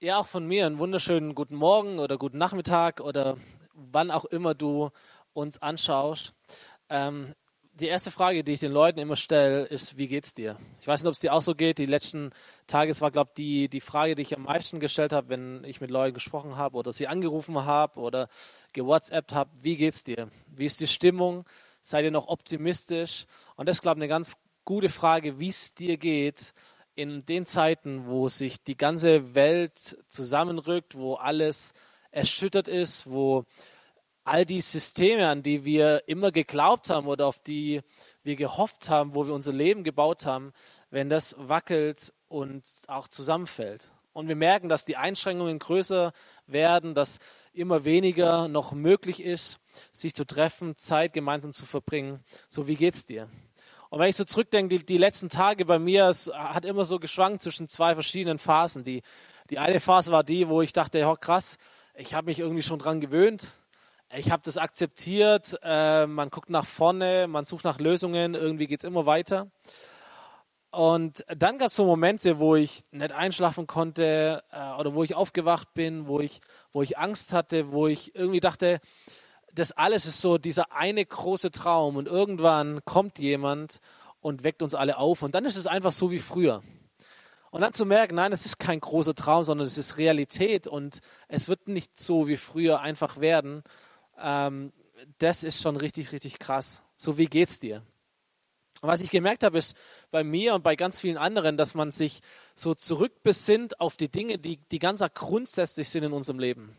Ja, auch von mir einen wunderschönen guten Morgen oder guten Nachmittag oder wann auch immer du uns anschaust. Ähm, die erste Frage, die ich den Leuten immer stelle, ist, wie geht's dir? Ich weiß nicht, ob es dir auch so geht. Die letzten Tage, es war, glaube ich, die, die Frage, die ich am meisten gestellt habe, wenn ich mit Leuten gesprochen habe oder sie angerufen habe oder gewhatsappt habe. Wie geht's dir? Wie ist die Stimmung? Seid ihr noch optimistisch? Und das ist, glaube ich, eine ganz gute Frage, wie es dir geht in den Zeiten, wo sich die ganze Welt zusammenrückt, wo alles erschüttert ist, wo all die Systeme, an die wir immer geglaubt haben oder auf die wir gehofft haben, wo wir unser Leben gebaut haben, wenn das wackelt und auch zusammenfällt. Und wir merken, dass die Einschränkungen größer werden, dass immer weniger noch möglich ist, sich zu treffen, Zeit gemeinsam zu verbringen. So, wie geht's dir? Und wenn ich so zurückdenke, die, die letzten Tage bei mir, es hat immer so geschwankt zwischen zwei verschiedenen Phasen. Die, die eine Phase war die, wo ich dachte, ja krass, ich habe mich irgendwie schon dran gewöhnt. Ich habe das akzeptiert. Äh, man guckt nach vorne, man sucht nach Lösungen, irgendwie geht es immer weiter. Und dann gab es so Momente, wo ich nicht einschlafen konnte äh, oder wo ich aufgewacht bin, wo ich, wo ich Angst hatte, wo ich irgendwie dachte, das alles ist so dieser eine große Traum und irgendwann kommt jemand und weckt uns alle auf und dann ist es einfach so wie früher. Und dann zu merken, nein, es ist kein großer Traum, sondern es ist Realität und es wird nicht so wie früher einfach werden, ähm, das ist schon richtig, richtig krass. So, wie geht's dir? Und was ich gemerkt habe, ist bei mir und bei ganz vielen anderen, dass man sich so zurückbesinnt auf die Dinge, die, die ganz grundsätzlich sind in unserem Leben.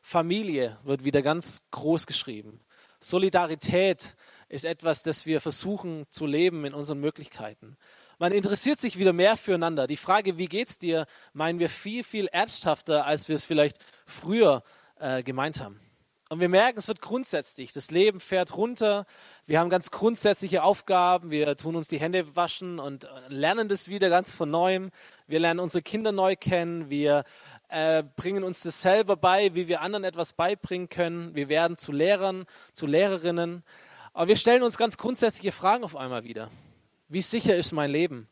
Familie wird wieder ganz groß geschrieben. Solidarität ist etwas, das wir versuchen zu leben in unseren Möglichkeiten. Man interessiert sich wieder mehr füreinander. Die Frage, wie geht's dir, meinen wir viel, viel ernsthafter, als wir es vielleicht früher äh, gemeint haben. Und wir merken, es wird grundsätzlich. Das Leben fährt runter. Wir haben ganz grundsätzliche Aufgaben. Wir tun uns die Hände waschen und lernen das wieder ganz von neuem. Wir lernen unsere Kinder neu kennen. Wir äh, bringen uns das selber bei, wie wir anderen etwas beibringen können. Wir werden zu Lehrern, zu Lehrerinnen. Aber wir stellen uns ganz grundsätzliche Fragen auf einmal wieder. Wie sicher ist mein Leben?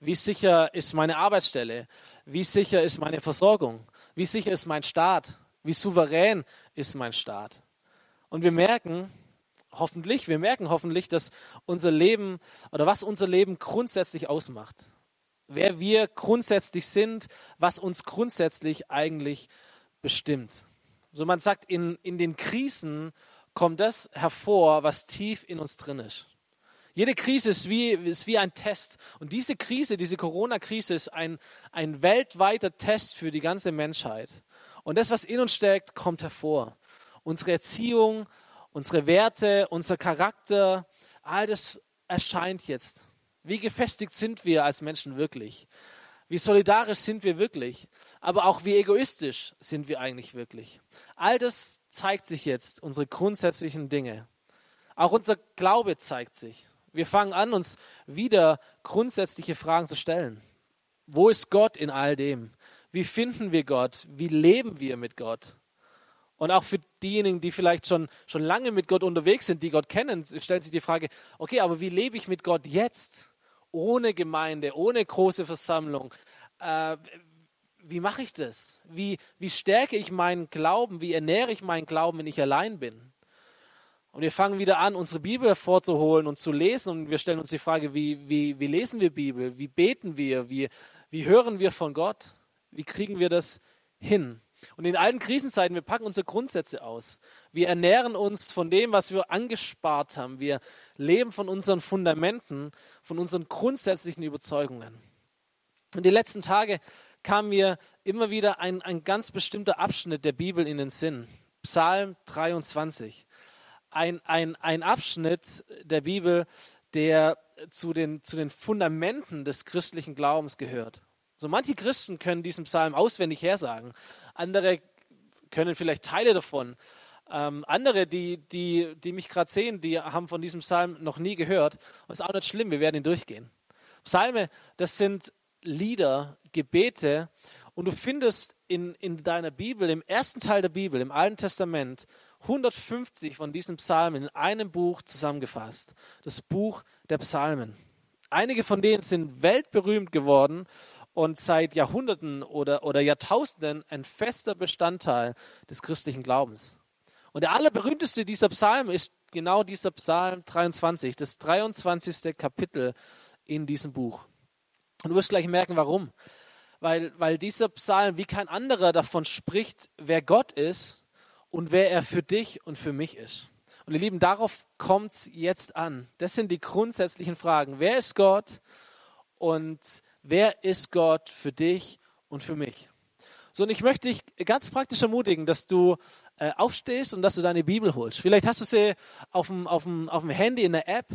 Wie sicher ist meine Arbeitsstelle? Wie sicher ist meine Versorgung? Wie sicher ist mein Staat? Wie souverän ist mein Staat? Und wir merken, hoffentlich, wir merken hoffentlich, dass unser Leben oder was unser Leben grundsätzlich ausmacht wer wir grundsätzlich sind, was uns grundsätzlich eigentlich bestimmt. So man sagt, in, in den Krisen kommt das hervor, was tief in uns drin ist. Jede Krise ist wie, ist wie ein Test. Und diese Krise, diese Corona-Krise ist ein, ein weltweiter Test für die ganze Menschheit. Und das, was in uns steckt, kommt hervor. Unsere Erziehung, unsere Werte, unser Charakter, all das erscheint jetzt. Wie gefestigt sind wir als Menschen wirklich? Wie solidarisch sind wir wirklich? Aber auch wie egoistisch sind wir eigentlich wirklich? All das zeigt sich jetzt, unsere grundsätzlichen Dinge. Auch unser Glaube zeigt sich. Wir fangen an, uns wieder grundsätzliche Fragen zu stellen. Wo ist Gott in all dem? Wie finden wir Gott? Wie leben wir mit Gott? Und auch für diejenigen, die vielleicht schon, schon lange mit Gott unterwegs sind, die Gott kennen, stellen sich die Frage, okay, aber wie lebe ich mit Gott jetzt? Ohne Gemeinde, ohne große Versammlung. Äh, wie mache ich das? Wie, wie stärke ich meinen Glauben? Wie ernähre ich meinen Glauben, wenn ich allein bin? Und wir fangen wieder an, unsere Bibel hervorzuholen und zu lesen. Und wir stellen uns die Frage, wie, wie, wie lesen wir Bibel? Wie beten wir? Wie, wie hören wir von Gott? Wie kriegen wir das hin? Und in allen Krisenzeiten, wir packen unsere Grundsätze aus. Wir ernähren uns von dem, was wir angespart haben. Wir leben von unseren Fundamenten, von unseren grundsätzlichen Überzeugungen. Und die letzten Tage kam mir immer wieder ein, ein ganz bestimmter Abschnitt der Bibel in den Sinn. Psalm 23. Ein, ein, ein Abschnitt der Bibel, der zu den, zu den Fundamenten des christlichen Glaubens gehört. So manche Christen können diesen Psalm auswendig hersagen, andere können vielleicht Teile davon. Ähm, andere, die, die, die mich gerade sehen, die haben von diesem Psalm noch nie gehört. Und es ist auch nicht schlimm, wir werden ihn durchgehen. Psalme, das sind Lieder, Gebete. Und du findest in, in deiner Bibel, im ersten Teil der Bibel, im Alten Testament, 150 von diesen Psalmen in einem Buch zusammengefasst. Das Buch der Psalmen. Einige von denen sind weltberühmt geworden und seit Jahrhunderten oder, oder Jahrtausenden ein fester Bestandteil des christlichen Glaubens. Und der allerberühmteste dieser Psalmen ist genau dieser Psalm 23, das 23. Kapitel in diesem Buch. Und du wirst gleich merken, warum. Weil, weil dieser Psalm wie kein anderer davon spricht, wer Gott ist und wer er für dich und für mich ist. Und ihr Lieben, darauf kommt es jetzt an. Das sind die grundsätzlichen Fragen. Wer ist Gott und wer ist Gott für dich und für mich? So, und ich möchte dich ganz praktisch ermutigen, dass du äh, aufstehst und dass du deine Bibel holst. Vielleicht hast du sie auf dem, auf, dem, auf dem Handy in der App.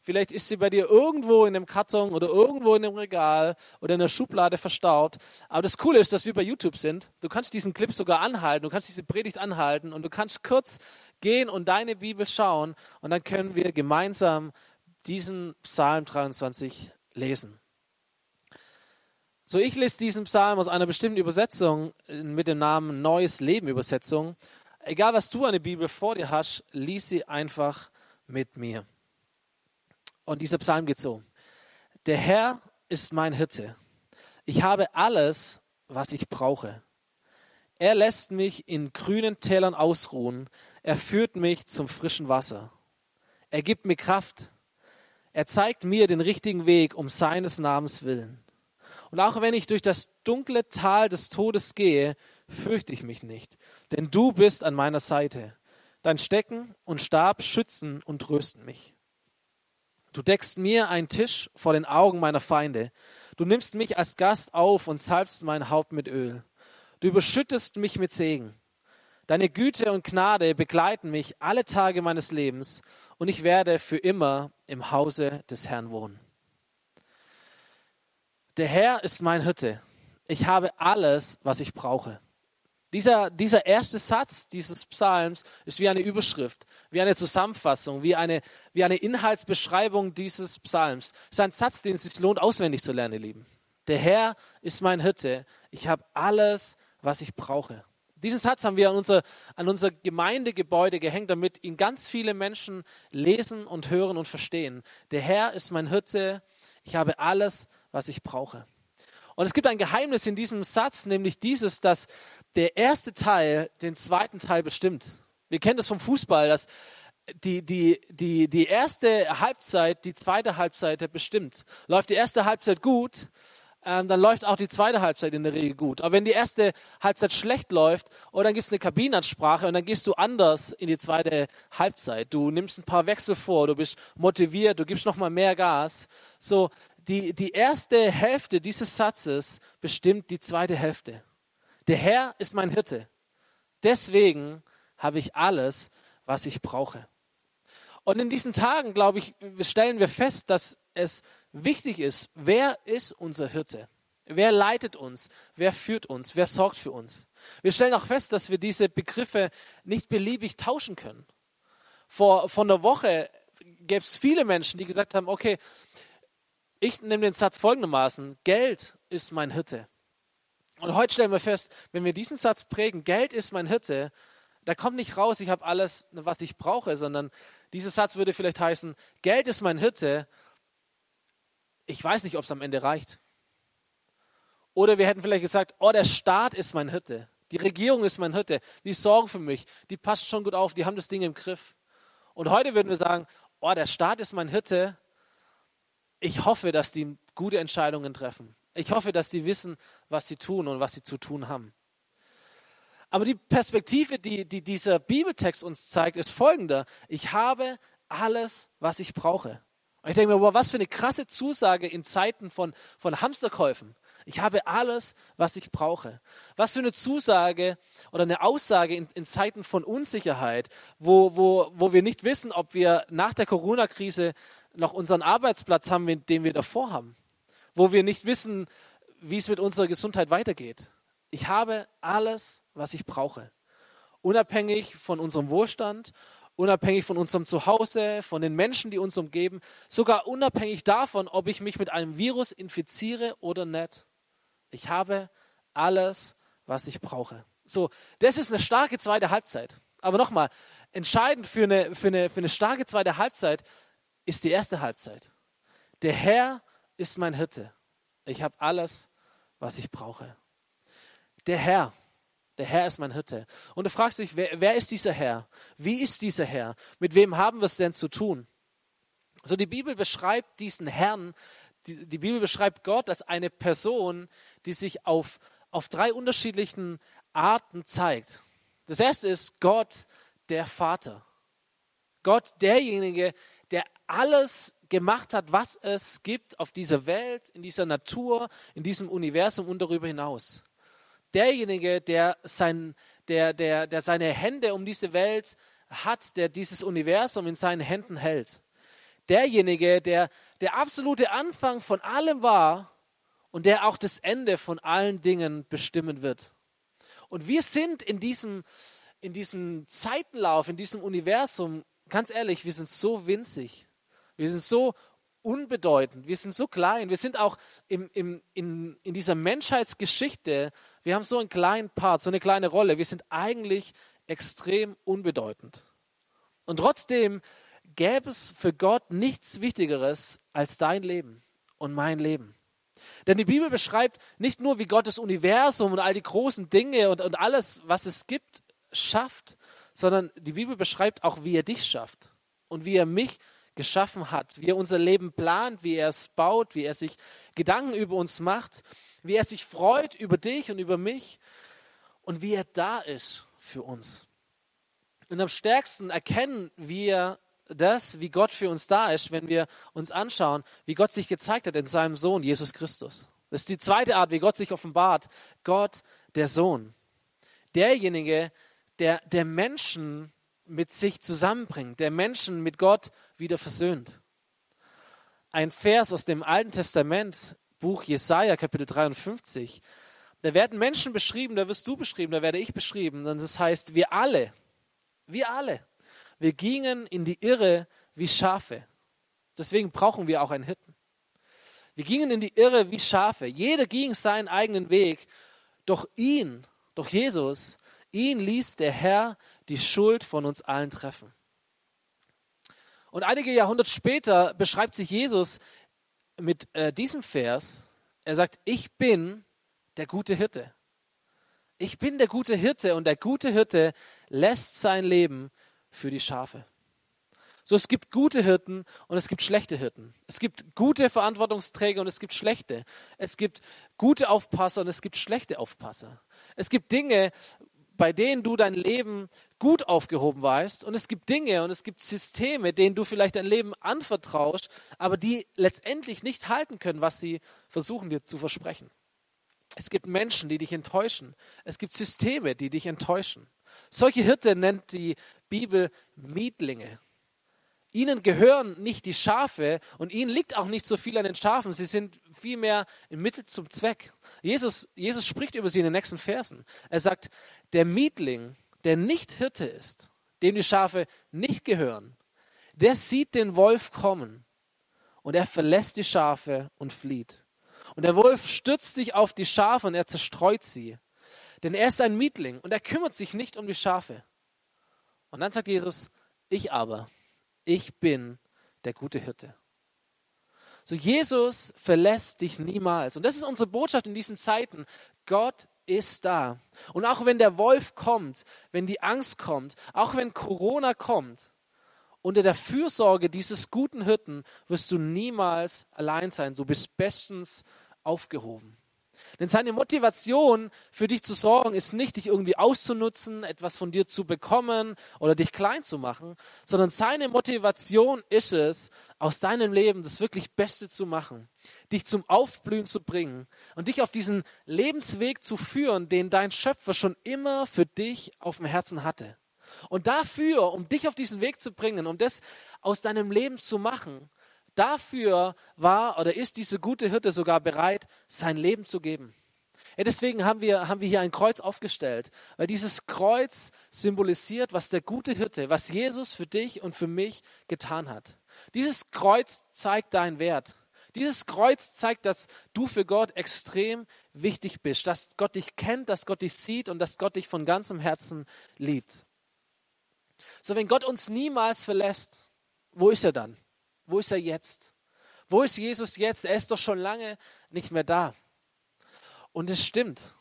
Vielleicht ist sie bei dir irgendwo in einem Karton oder irgendwo in einem Regal oder in der Schublade verstaut. Aber das Coole ist, dass wir bei YouTube sind. Du kannst diesen Clip sogar anhalten, du kannst diese Predigt anhalten und du kannst kurz gehen und deine Bibel schauen und dann können wir gemeinsam diesen Psalm 23 lesen. So, ich lese diesen Psalm aus einer bestimmten Übersetzung mit dem Namen Neues Leben Übersetzung. Egal, was du eine Bibel vor dir hast, lies sie einfach mit mir. Und dieser Psalm geht so. Der Herr ist mein Hirte. Ich habe alles, was ich brauche. Er lässt mich in grünen Tälern ausruhen. Er führt mich zum frischen Wasser. Er gibt mir Kraft. Er zeigt mir den richtigen Weg um seines Namens willen. Und auch wenn ich durch das dunkle Tal des Todes gehe, fürchte ich mich nicht, denn du bist an meiner Seite. Dein Stecken und Stab schützen und trösten mich. Du deckst mir einen Tisch vor den Augen meiner Feinde. Du nimmst mich als Gast auf und salbst mein Haupt mit Öl. Du überschüttest mich mit Segen. Deine Güte und Gnade begleiten mich alle Tage meines Lebens und ich werde für immer im Hause des Herrn wohnen. Der Herr ist mein Hirte. Ich habe alles, was ich brauche. Dieser, dieser erste Satz dieses Psalms ist wie eine Überschrift, wie eine Zusammenfassung, wie eine, wie eine Inhaltsbeschreibung dieses Psalms. Es ist ein Satz, den es sich lohnt, auswendig zu lernen, ihr Lieben. Der Herr ist mein Hirte. Ich habe alles, was ich brauche. Diesen Satz haben wir an unser, an unser Gemeindegebäude gehängt, damit ihn ganz viele Menschen lesen und hören und verstehen. Der Herr ist mein Hirte. Ich habe alles, was ich brauche. Und es gibt ein Geheimnis in diesem Satz, nämlich dieses, dass der erste Teil den zweiten Teil bestimmt. Wir kennen das vom Fußball, dass die, die, die, die erste Halbzeit die zweite Halbzeit bestimmt. Läuft die erste Halbzeit gut, ähm, dann läuft auch die zweite Halbzeit in der Regel gut. Aber wenn die erste Halbzeit schlecht läuft, oh, dann gibt es eine Kabinenansprache und dann gehst du anders in die zweite Halbzeit. Du nimmst ein paar Wechsel vor, du bist motiviert, du gibst nochmal mehr Gas. So, die, die erste Hälfte dieses Satzes bestimmt die zweite Hälfte. Der Herr ist mein Hirte. Deswegen habe ich alles, was ich brauche. Und in diesen Tagen, glaube ich, stellen wir fest, dass es wichtig ist, wer ist unser Hirte? Wer leitet uns? Wer führt uns? Wer sorgt für uns? Wir stellen auch fest, dass wir diese Begriffe nicht beliebig tauschen können. Vor, vor einer Woche gäbe es viele Menschen, die gesagt haben, okay, ich nehme den Satz folgendermaßen, Geld ist mein Hirte. Und heute stellen wir fest, wenn wir diesen Satz prägen, Geld ist mein Hirte, da kommt nicht raus, ich habe alles, was ich brauche, sondern dieser Satz würde vielleicht heißen, Geld ist mein Hirte, ich weiß nicht, ob es am Ende reicht. Oder wir hätten vielleicht gesagt, oh, der Staat ist mein Hirte, die Regierung ist mein Hirte, die sorgen für mich, die passt schon gut auf, die haben das Ding im Griff. Und heute würden wir sagen, oh, der Staat ist mein Hirte, ich hoffe, dass die gute Entscheidungen treffen. Ich hoffe, dass sie wissen, was sie tun und was sie zu tun haben. Aber die Perspektive, die, die dieser Bibeltext uns zeigt, ist folgende. Ich habe alles, was ich brauche. Und ich denke mir, wow, was für eine krasse Zusage in Zeiten von, von Hamsterkäufen. Ich habe alles, was ich brauche. Was für eine Zusage oder eine Aussage in, in Zeiten von Unsicherheit, wo, wo, wo wir nicht wissen, ob wir nach der Corona-Krise noch unseren Arbeitsplatz haben, den wir davor haben. Wo wir nicht wissen, wie es mit unserer Gesundheit weitergeht. Ich habe alles, was ich brauche. Unabhängig von unserem Wohlstand, unabhängig von unserem Zuhause, von den Menschen, die uns umgeben, sogar unabhängig davon, ob ich mich mit einem Virus infiziere oder nicht. Ich habe alles, was ich brauche. So, das ist eine starke zweite Halbzeit. Aber nochmal, entscheidend für eine, für, eine, für eine starke zweite Halbzeit ist die erste Halbzeit. Der Herr ist mein Hirte. Ich habe alles, was ich brauche. Der Herr, der Herr ist mein Hirte. Und du fragst dich, wer, wer ist dieser Herr? Wie ist dieser Herr? Mit wem haben wir es denn zu tun? So die Bibel beschreibt diesen Herrn, die, die Bibel beschreibt Gott als eine Person, die sich auf, auf drei unterschiedlichen Arten zeigt. Das erste ist Gott, der Vater. Gott, derjenige, der alles gemacht hat, was es gibt auf dieser Welt, in dieser Natur, in diesem Universum und darüber hinaus. Derjenige, der, sein, der, der, der seine Hände um diese Welt hat, der dieses Universum in seinen Händen hält. Derjenige, der der absolute Anfang von allem war und der auch das Ende von allen Dingen bestimmen wird. Und wir sind in diesem, in diesem Zeitenlauf, in diesem Universum, ganz ehrlich, wir sind so winzig. Wir sind so unbedeutend, wir sind so klein, wir sind auch im, im, in, in dieser Menschheitsgeschichte, wir haben so einen kleinen Part, so eine kleine Rolle, wir sind eigentlich extrem unbedeutend. Und trotzdem gäbe es für Gott nichts Wichtigeres als dein Leben und mein Leben. Denn die Bibel beschreibt nicht nur, wie Gott das Universum und all die großen Dinge und, und alles, was es gibt, schafft, sondern die Bibel beschreibt auch, wie er dich schafft und wie er mich geschaffen hat, wie er unser Leben plant, wie er es baut, wie er sich Gedanken über uns macht, wie er sich freut über dich und über mich und wie er da ist für uns. Und am stärksten erkennen wir das, wie Gott für uns da ist, wenn wir uns anschauen, wie Gott sich gezeigt hat in seinem Sohn Jesus Christus. Das ist die zweite Art, wie Gott sich offenbart. Gott, der Sohn. Derjenige, der, der Menschen mit sich zusammenbringt, der Menschen mit Gott wieder versöhnt. Ein Vers aus dem Alten Testament, Buch Jesaja, Kapitel 53. Da werden Menschen beschrieben, da wirst du beschrieben, da werde ich beschrieben. Und das heißt, wir alle, wir alle wir gingen in die Irre wie Schafe. Deswegen brauchen wir auch einen Hirten. Wir gingen in die Irre wie Schafe. Jeder ging seinen eigenen Weg. Doch ihn, doch Jesus, ihn ließ der Herr die Schuld von uns allen treffen. Und einige Jahrhunderte später beschreibt sich Jesus mit äh, diesem Vers. Er sagt, ich bin der gute Hirte. Ich bin der gute Hirte und der gute Hirte lässt sein Leben für die Schafe. So, es gibt gute Hirten und es gibt schlechte Hirten. Es gibt gute Verantwortungsträger und es gibt schlechte. Es gibt gute Aufpasser und es gibt schlechte Aufpasser. Es gibt Dinge, bei denen du dein Leben gut aufgehoben weißt und es gibt Dinge und es gibt Systeme, denen du vielleicht dein Leben anvertraust, aber die letztendlich nicht halten können, was sie versuchen dir zu versprechen. Es gibt Menschen, die dich enttäuschen. Es gibt Systeme, die dich enttäuschen. Solche Hirte nennt die Bibel Mietlinge. Ihnen gehören nicht die Schafe und ihnen liegt auch nicht so viel an den Schafen. Sie sind vielmehr im Mittel zum Zweck. Jesus, Jesus spricht über sie in den nächsten Versen. Er sagt, der Mietling, der nicht Hirte ist, dem die Schafe nicht gehören, der sieht den Wolf kommen und er verlässt die Schafe und flieht. Und der Wolf stürzt sich auf die Schafe und er zerstreut sie. Denn er ist ein Mietling und er kümmert sich nicht um die Schafe. Und dann sagt Jesus, ich aber, ich bin der gute Hirte. So Jesus verlässt dich niemals. Und das ist unsere Botschaft in diesen Zeiten. Gott ist da. Und auch wenn der Wolf kommt, wenn die Angst kommt, auch wenn Corona kommt, unter der Fürsorge dieses guten Hirten wirst du niemals allein sein. Du bist bestens aufgehoben. Denn seine Motivation für dich zu sorgen ist nicht, dich irgendwie auszunutzen, etwas von dir zu bekommen oder dich klein zu machen, sondern seine Motivation ist es, aus deinem Leben das wirklich Beste zu machen, dich zum Aufblühen zu bringen und dich auf diesen Lebensweg zu führen, den dein Schöpfer schon immer für dich auf dem Herzen hatte. Und dafür, um dich auf diesen Weg zu bringen, um das aus deinem Leben zu machen, Dafür war oder ist diese gute Hirte sogar bereit, sein Leben zu geben. Ja, deswegen haben wir, haben wir hier ein Kreuz aufgestellt, weil dieses Kreuz symbolisiert, was der gute Hirte, was Jesus für dich und für mich getan hat. Dieses Kreuz zeigt deinen Wert. Dieses Kreuz zeigt, dass du für Gott extrem wichtig bist, dass Gott dich kennt, dass Gott dich sieht und dass Gott dich von ganzem Herzen liebt. So, wenn Gott uns niemals verlässt, wo ist er dann? Wo ist er jetzt? Wo ist Jesus jetzt? Er ist doch schon lange nicht mehr da. Und es stimmt.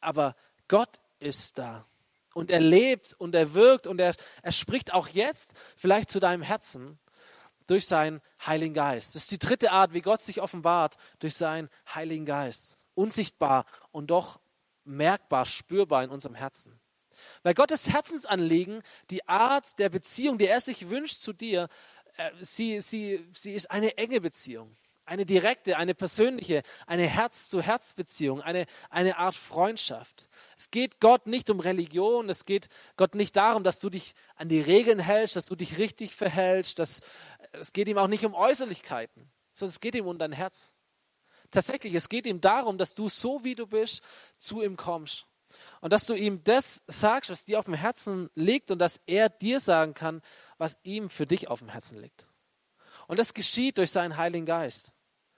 Aber Gott ist da. Und er lebt und er wirkt und er, er spricht auch jetzt vielleicht zu deinem Herzen durch seinen Heiligen Geist. Das ist die dritte Art, wie Gott sich offenbart, durch seinen Heiligen Geist. Unsichtbar und doch merkbar, spürbar in unserem Herzen. Weil Gottes Herzensanliegen, die Art der Beziehung, die er sich wünscht zu dir, sie, sie, sie ist eine enge Beziehung. Eine direkte, eine persönliche, eine Herz-zu-Herz-Beziehung, eine, eine Art Freundschaft. Es geht Gott nicht um Religion, es geht Gott nicht darum, dass du dich an die Regeln hältst, dass du dich richtig verhältst, dass, es geht ihm auch nicht um Äußerlichkeiten, sondern es geht ihm um dein Herz. Tatsächlich, es geht ihm darum, dass du so wie du bist zu ihm kommst. Und dass du ihm das sagst, was dir auf dem Herzen liegt und dass er dir sagen kann, was ihm für dich auf dem Herzen liegt. Und das geschieht durch seinen Heiligen Geist.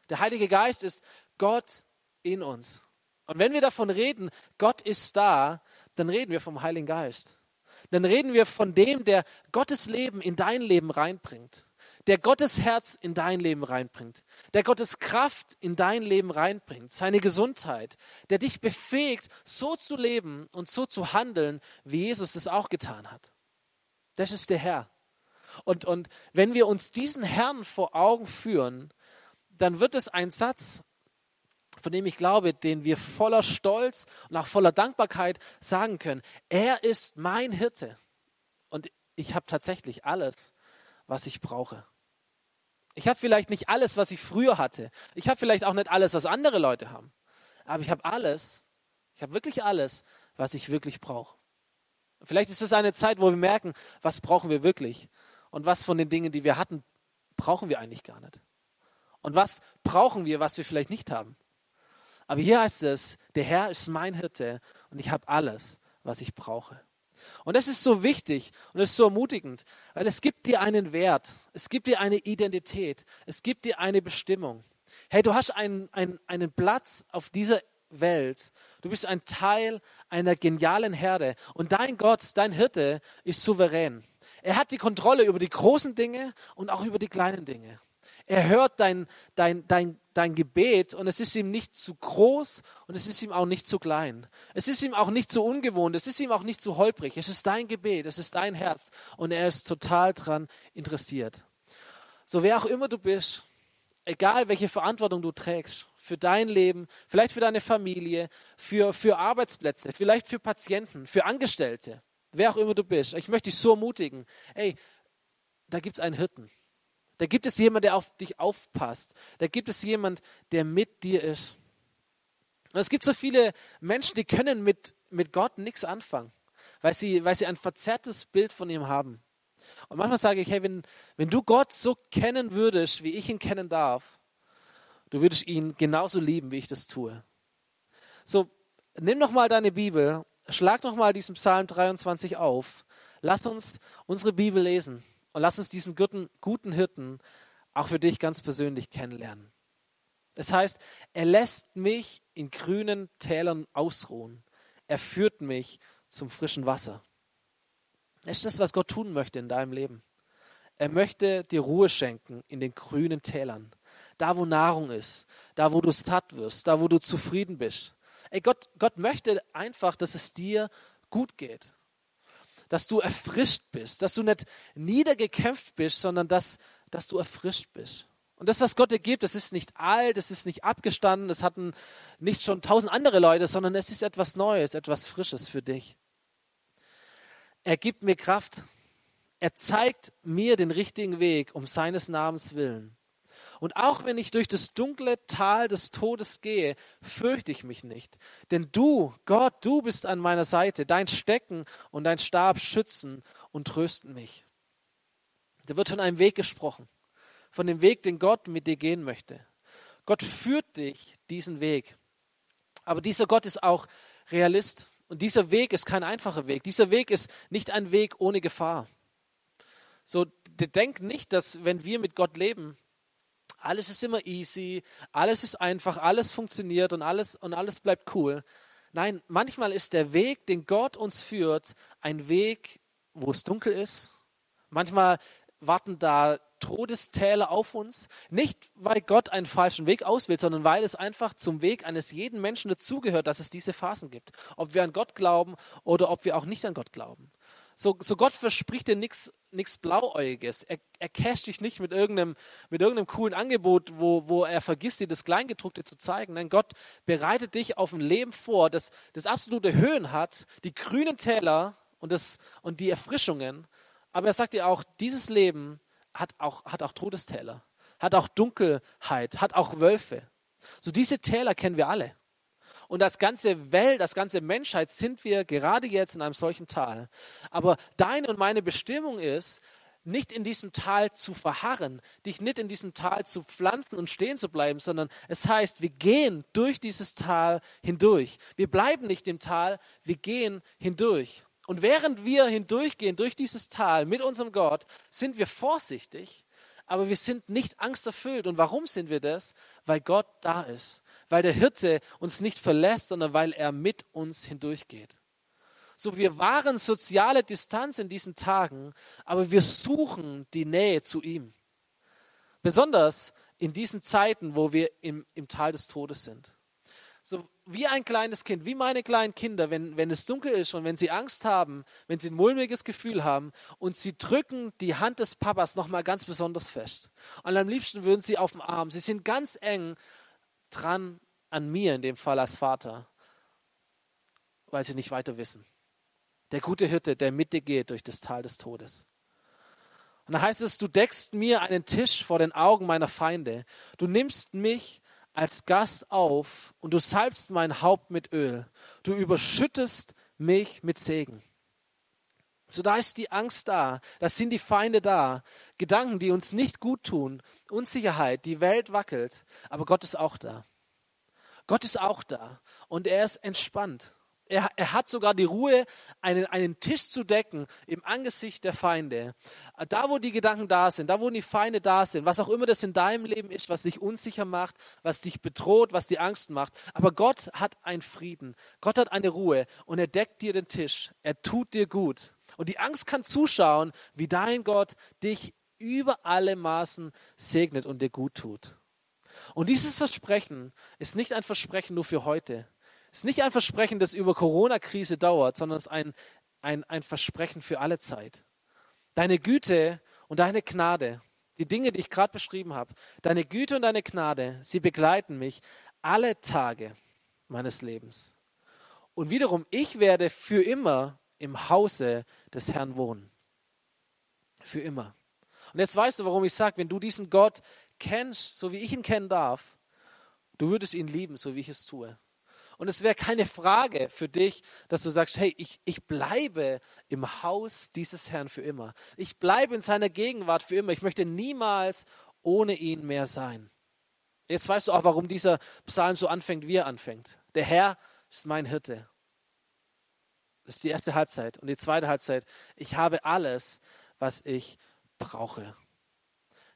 Der Heilige Geist ist Gott in uns. Und wenn wir davon reden, Gott ist da, dann reden wir vom Heiligen Geist. Dann reden wir von dem, der Gottes Leben in dein Leben reinbringt der Gottes Herz in dein Leben reinbringt, der Gottes Kraft in dein Leben reinbringt, seine Gesundheit, der dich befähigt, so zu leben und so zu handeln, wie Jesus es auch getan hat. Das ist der Herr. Und, und wenn wir uns diesen Herrn vor Augen führen, dann wird es ein Satz, von dem ich glaube, den wir voller Stolz und auch voller Dankbarkeit sagen können. Er ist mein Hirte. Und ich habe tatsächlich alles, was ich brauche. Ich habe vielleicht nicht alles, was ich früher hatte. Ich habe vielleicht auch nicht alles, was andere Leute haben. Aber ich habe alles, ich habe wirklich alles, was ich wirklich brauche. Vielleicht ist es eine Zeit, wo wir merken, was brauchen wir wirklich und was von den Dingen, die wir hatten, brauchen wir eigentlich gar nicht. Und was brauchen wir, was wir vielleicht nicht haben. Aber hier heißt es, der Herr ist mein Hirte und ich habe alles, was ich brauche. Und das ist so wichtig und das ist so ermutigend, weil es gibt dir einen Wert, es gibt dir eine Identität, es gibt dir eine Bestimmung. Hey, du hast einen, einen, einen Platz auf dieser Welt. Du bist ein Teil einer genialen Herde und dein Gott, dein Hirte ist souverän. Er hat die Kontrolle über die großen Dinge und auch über die kleinen Dinge. Er hört dein, dein, dein, dein Gebet und es ist ihm nicht zu groß und es ist ihm auch nicht zu klein. Es ist ihm auch nicht zu ungewohnt, es ist ihm auch nicht zu holprig. Es ist dein Gebet, es ist dein Herz und er ist total daran interessiert. So wer auch immer du bist, egal welche Verantwortung du trägst, für dein Leben, vielleicht für deine Familie, für, für Arbeitsplätze, vielleicht für Patienten, für Angestellte, wer auch immer du bist, ich möchte dich so ermutigen, ey, da gibt es einen Hirten. Da gibt es jemand, der auf dich aufpasst. Da gibt es jemand, der mit dir ist. Und es gibt so viele Menschen, die können mit, mit Gott nichts anfangen, weil sie, weil sie ein verzerrtes Bild von ihm haben. Und manchmal sage ich, hey, wenn, wenn du Gott so kennen würdest, wie ich ihn kennen darf, du würdest ihn genauso lieben, wie ich das tue. So, nimm noch mal deine Bibel, schlag noch mal diesen Psalm 23 auf. Lass uns unsere Bibel lesen. Und lass uns diesen guten, guten Hirten auch für dich ganz persönlich kennenlernen. Das heißt, er lässt mich in grünen Tälern ausruhen. Er führt mich zum frischen Wasser. Das ist das, was Gott tun möchte in deinem Leben. Er möchte dir Ruhe schenken in den grünen Tälern. Da, wo Nahrung ist, da, wo du satt wirst, da, wo du zufrieden bist. Ey, Gott, Gott möchte einfach, dass es dir gut geht dass du erfrischt bist, dass du nicht niedergekämpft bist, sondern dass, dass du erfrischt bist. Und das, was Gott dir gibt, das ist nicht alt, das ist nicht abgestanden, das hatten nicht schon tausend andere Leute, sondern es ist etwas Neues, etwas Frisches für dich. Er gibt mir Kraft. Er zeigt mir den richtigen Weg um seines Namens willen. Und auch wenn ich durch das dunkle Tal des Todes gehe, fürchte ich mich nicht. Denn du, Gott, du bist an meiner Seite. Dein Stecken und dein Stab schützen und trösten mich. Da wird von einem Weg gesprochen. Von dem Weg, den Gott mit dir gehen möchte. Gott führt dich diesen Weg. Aber dieser Gott ist auch Realist. Und dieser Weg ist kein einfacher Weg. Dieser Weg ist nicht ein Weg ohne Gefahr. So, denk nicht, dass wenn wir mit Gott leben, alles ist immer easy, alles ist einfach, alles funktioniert und alles, und alles bleibt cool. Nein, manchmal ist der Weg, den Gott uns führt, ein Weg, wo es dunkel ist. Manchmal warten da Todestäler auf uns. Nicht, weil Gott einen falschen Weg auswählt, sondern weil es einfach zum Weg eines jeden Menschen dazugehört, dass es diese Phasen gibt. Ob wir an Gott glauben oder ob wir auch nicht an Gott glauben. So, so Gott verspricht dir nichts Blauäugiges. Er, er casht dich nicht mit irgendeinem, mit irgendeinem coolen Angebot, wo, wo er vergisst, dir das Kleingedruckte zu zeigen. Nein, Gott bereitet dich auf ein Leben vor, das, das absolute Höhen hat, die grünen Täler und, das, und die Erfrischungen. Aber er sagt dir auch, dieses Leben hat auch, hat auch Todestäler, hat auch Dunkelheit, hat auch Wölfe. So diese Täler kennen wir alle. Und als ganze Welt, als ganze Menschheit sind wir gerade jetzt in einem solchen Tal. Aber deine und meine Bestimmung ist, nicht in diesem Tal zu verharren, dich nicht in diesem Tal zu pflanzen und stehen zu bleiben, sondern es heißt, wir gehen durch dieses Tal hindurch. Wir bleiben nicht im Tal, wir gehen hindurch. Und während wir hindurchgehen durch dieses Tal mit unserem Gott, sind wir vorsichtig, aber wir sind nicht angsterfüllt. Und warum sind wir das? Weil Gott da ist weil der Hirte uns nicht verlässt, sondern weil er mit uns hindurchgeht. So, wir wahren soziale Distanz in diesen Tagen, aber wir suchen die Nähe zu ihm. Besonders in diesen Zeiten, wo wir im, im Tal des Todes sind. So wie ein kleines Kind, wie meine kleinen Kinder, wenn, wenn es dunkel ist und wenn sie Angst haben, wenn sie ein mulmiges Gefühl haben und sie drücken die Hand des Papas nochmal ganz besonders fest. Und am liebsten würden sie auf dem Arm. Sie sind ganz eng dran an mir, in dem Fall als Vater, weil sie nicht weiter wissen. Der gute Hirte, der mit dir geht durch das Tal des Todes. Und da heißt es, du deckst mir einen Tisch vor den Augen meiner Feinde. Du nimmst mich als Gast auf und du salbst mein Haupt mit Öl. Du überschüttest mich mit Segen. So da ist die Angst da, da sind die Feinde da, Gedanken, die uns nicht gut tun, Unsicherheit, die Welt wackelt, aber Gott ist auch da. Gott ist auch da und er ist entspannt. Er, er, hat sogar die Ruhe, einen, einen Tisch zu decken im Angesicht der Feinde. Da, wo die Gedanken da sind, da, wo die Feinde da sind, was auch immer das in deinem Leben ist, was dich unsicher macht, was dich bedroht, was dir Angst macht. Aber Gott hat einen Frieden. Gott hat eine Ruhe und er deckt dir den Tisch. Er tut dir gut. Und die Angst kann zuschauen, wie dein Gott dich über alle Maßen segnet und dir gut tut. Und dieses Versprechen ist nicht ein Versprechen nur für heute. Ist nicht ein Versprechen, das über Corona-Krise dauert, sondern es ist ein, ein, ein Versprechen für alle Zeit. Deine Güte und deine Gnade, die Dinge, die ich gerade beschrieben habe, deine Güte und deine Gnade, sie begleiten mich alle Tage meines Lebens. Und wiederum, ich werde für immer im Hause des Herrn wohnen. Für immer. Und jetzt weißt du, warum ich sage, wenn du diesen Gott kennst, so wie ich ihn kennen darf, du würdest ihn lieben, so wie ich es tue. Und es wäre keine Frage für dich, dass du sagst, hey, ich, ich bleibe im Haus dieses Herrn für immer. Ich bleibe in seiner Gegenwart für immer. Ich möchte niemals ohne ihn mehr sein. Jetzt weißt du auch, warum dieser Psalm so anfängt, wie er anfängt. Der Herr ist mein Hirte. Das ist die erste Halbzeit. Und die zweite Halbzeit, ich habe alles, was ich brauche.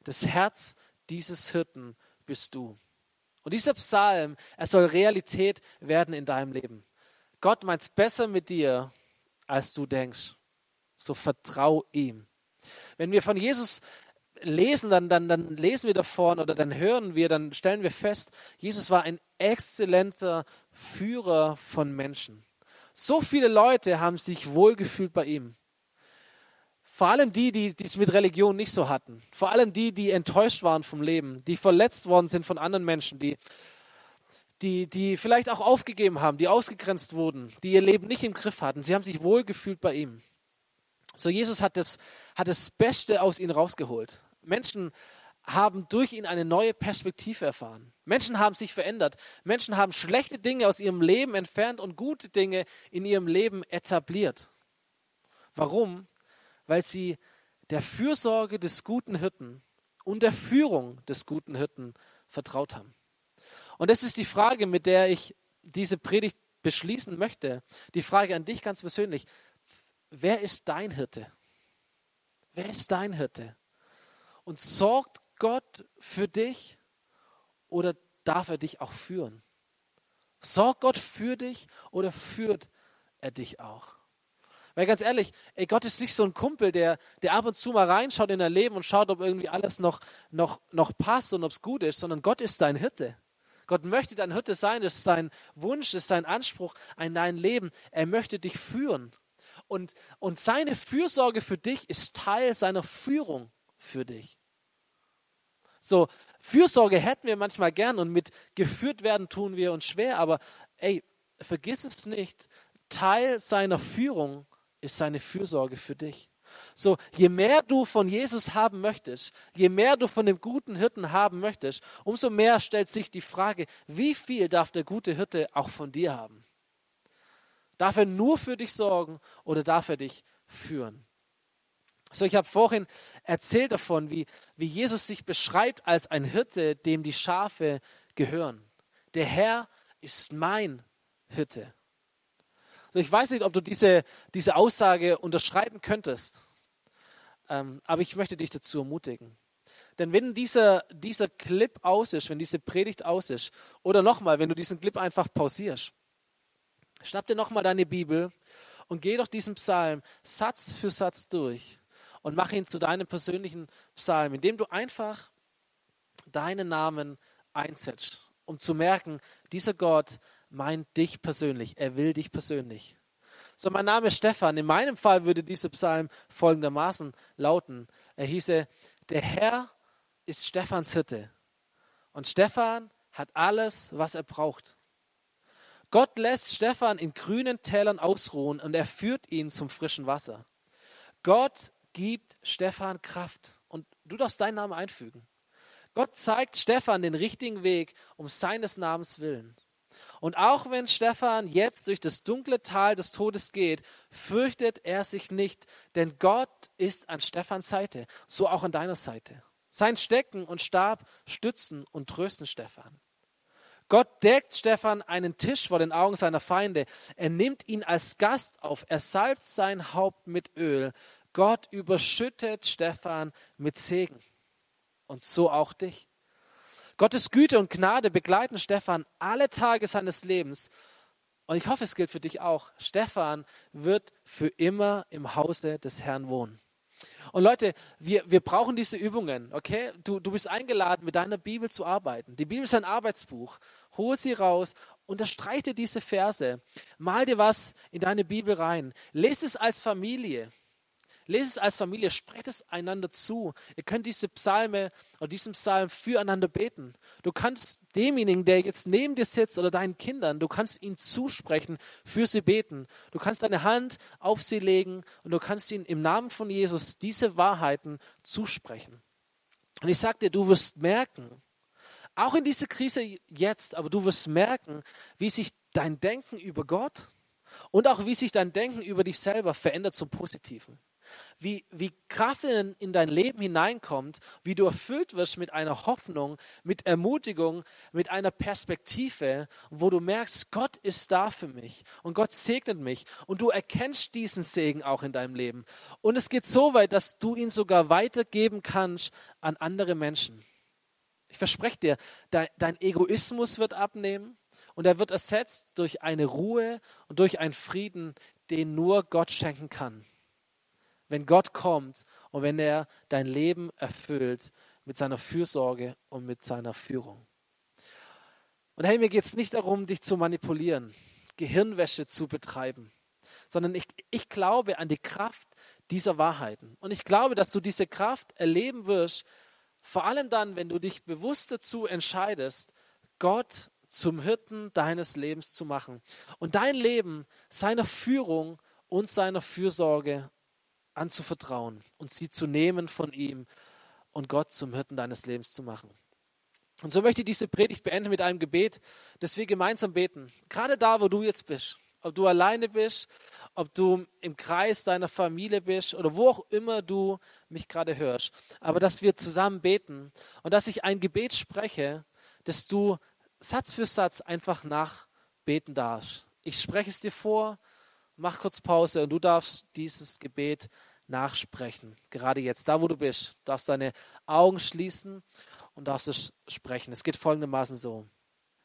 Das Herz dieses Hirten bist du. Und dieser Psalm, er soll Realität werden in deinem Leben. Gott meint es besser mit dir, als du denkst. So vertrau ihm. Wenn wir von Jesus lesen, dann, dann, dann lesen wir davon oder dann hören wir, dann stellen wir fest, Jesus war ein exzellenter Führer von Menschen. So viele Leute haben sich wohlgefühlt bei ihm. Vor allem die, die es mit Religion nicht so hatten. Vor allem die, die enttäuscht waren vom Leben, die verletzt worden sind von anderen Menschen, die, die, die vielleicht auch aufgegeben haben, die ausgegrenzt wurden, die ihr Leben nicht im Griff hatten. Sie haben sich wohlgefühlt bei ihm. So, Jesus hat das, hat das Beste aus ihnen rausgeholt. Menschen haben durch ihn eine neue Perspektive erfahren. Menschen haben sich verändert. Menschen haben schlechte Dinge aus ihrem Leben entfernt und gute Dinge in ihrem Leben etabliert. Warum? Weil sie der Fürsorge des guten Hirten und der Führung des guten Hirten vertraut haben. Und das ist die Frage, mit der ich diese Predigt beschließen möchte. Die Frage an dich ganz persönlich. Wer ist dein Hirte? Wer ist dein Hirte? Und sorgt Gott für dich oder darf er dich auch führen? Sorgt Gott für dich oder führt er dich auch? Weil ganz ehrlich, ey, Gott ist nicht so ein Kumpel, der, der ab und zu mal reinschaut in dein Leben und schaut, ob irgendwie alles noch, noch, noch passt und ob es gut ist, sondern Gott ist dein Hirte. Gott möchte dein Hirte sein, das ist sein Wunsch, das ist sein Anspruch an dein Leben. Er möchte dich führen. Und, und seine Fürsorge für dich ist Teil seiner Führung für dich. So, Fürsorge hätten wir manchmal gern und mit geführt werden tun wir uns schwer, aber ey, vergiss es nicht, Teil seiner Führung ist seine Fürsorge für dich. So, je mehr du von Jesus haben möchtest, je mehr du von dem guten Hirten haben möchtest, umso mehr stellt sich die Frage, wie viel darf der gute Hirte auch von dir haben? Darf er nur für dich sorgen oder darf er dich führen? So, ich habe vorhin erzählt davon, wie, wie Jesus sich beschreibt als ein Hirte, dem die Schafe gehören. Der Herr ist mein Hirte. So, ich weiß nicht, ob du diese, diese Aussage unterschreiben könntest, ähm, aber ich möchte dich dazu ermutigen. Denn wenn dieser, dieser Clip aus ist, wenn diese Predigt aus ist, oder nochmal, wenn du diesen Clip einfach pausierst, schnapp dir nochmal deine Bibel und geh doch diesen Psalm Satz für Satz durch und mach ihn zu deinem persönlichen Psalm, indem du einfach deinen Namen einsetzt, um zu merken, dieser Gott meint dich persönlich, er will dich persönlich. So, mein Name ist Stefan. In meinem Fall würde dieser Psalm folgendermaßen lauten. Er hieße, der Herr ist Stephans Hirte. Und Stefan hat alles, was er braucht. Gott lässt Stefan in grünen Tälern ausruhen und er führt ihn zum frischen Wasser. Gott gibt Stefan Kraft und du darfst deinen Namen einfügen. Gott zeigt Stefan den richtigen Weg um seines Namens willen. Und auch wenn Stefan jetzt durch das dunkle Tal des Todes geht, fürchtet er sich nicht, denn Gott ist an Stephans Seite, so auch an deiner Seite. Sein Stecken und Stab stützen und trösten Stefan. Gott deckt Stefan einen Tisch vor den Augen seiner Feinde. Er nimmt ihn als Gast auf. Er salbt sein Haupt mit Öl. Gott überschüttet Stefan mit Segen. Und so auch dich. Gottes Güte und Gnade begleiten Stefan alle Tage seines Lebens. Und ich hoffe, es gilt für dich auch. Stefan wird für immer im Hause des Herrn wohnen. Und Leute, wir, wir brauchen diese Übungen, okay? Du, du bist eingeladen, mit deiner Bibel zu arbeiten. Die Bibel ist ein Arbeitsbuch. Hol sie raus, unterstreiche diese Verse, mal dir was in deine Bibel rein, lese es als Familie. Lest es als Familie, sprecht es einander zu. Ihr könnt diese Psalme oder diesen Psalm füreinander beten. Du kannst demjenigen, der jetzt neben dir sitzt oder deinen Kindern, du kannst ihn zusprechen, für sie beten. Du kannst deine Hand auf sie legen und du kannst ihnen im Namen von Jesus diese Wahrheiten zusprechen. Und ich sage dir, du wirst merken, auch in dieser Krise jetzt, aber du wirst merken, wie sich dein Denken über Gott und auch wie sich dein Denken über dich selber verändert zum Positiven wie, wie Kraft in, in dein Leben hineinkommt, wie du erfüllt wirst mit einer Hoffnung, mit Ermutigung, mit einer Perspektive, wo du merkst, Gott ist da für mich und Gott segnet mich und du erkennst diesen Segen auch in deinem Leben. Und es geht so weit, dass du ihn sogar weitergeben kannst an andere Menschen. Ich verspreche dir, dein, dein Egoismus wird abnehmen und er wird ersetzt durch eine Ruhe und durch einen Frieden, den nur Gott schenken kann wenn Gott kommt und wenn er dein Leben erfüllt mit seiner Fürsorge und mit seiner Führung. Und hey, mir geht es nicht darum, dich zu manipulieren, Gehirnwäsche zu betreiben, sondern ich, ich glaube an die Kraft dieser Wahrheiten. Und ich glaube, dass du diese Kraft erleben wirst, vor allem dann, wenn du dich bewusst dazu entscheidest, Gott zum Hirten deines Lebens zu machen und dein Leben seiner Führung und seiner Fürsorge anzuvertrauen und sie zu nehmen von ihm und Gott zum Hirten deines Lebens zu machen. Und so möchte ich diese Predigt beenden mit einem Gebet, das wir gemeinsam beten. Gerade da, wo du jetzt bist. Ob du alleine bist, ob du im Kreis deiner Familie bist oder wo auch immer du mich gerade hörst. Aber dass wir zusammen beten und dass ich ein Gebet spreche, dass du Satz für Satz einfach nachbeten darfst. Ich spreche es dir vor mach kurz Pause und du darfst dieses Gebet nachsprechen. Gerade jetzt, da wo du bist, darfst deine Augen schließen und darfst es sprechen. Es geht folgendermaßen so.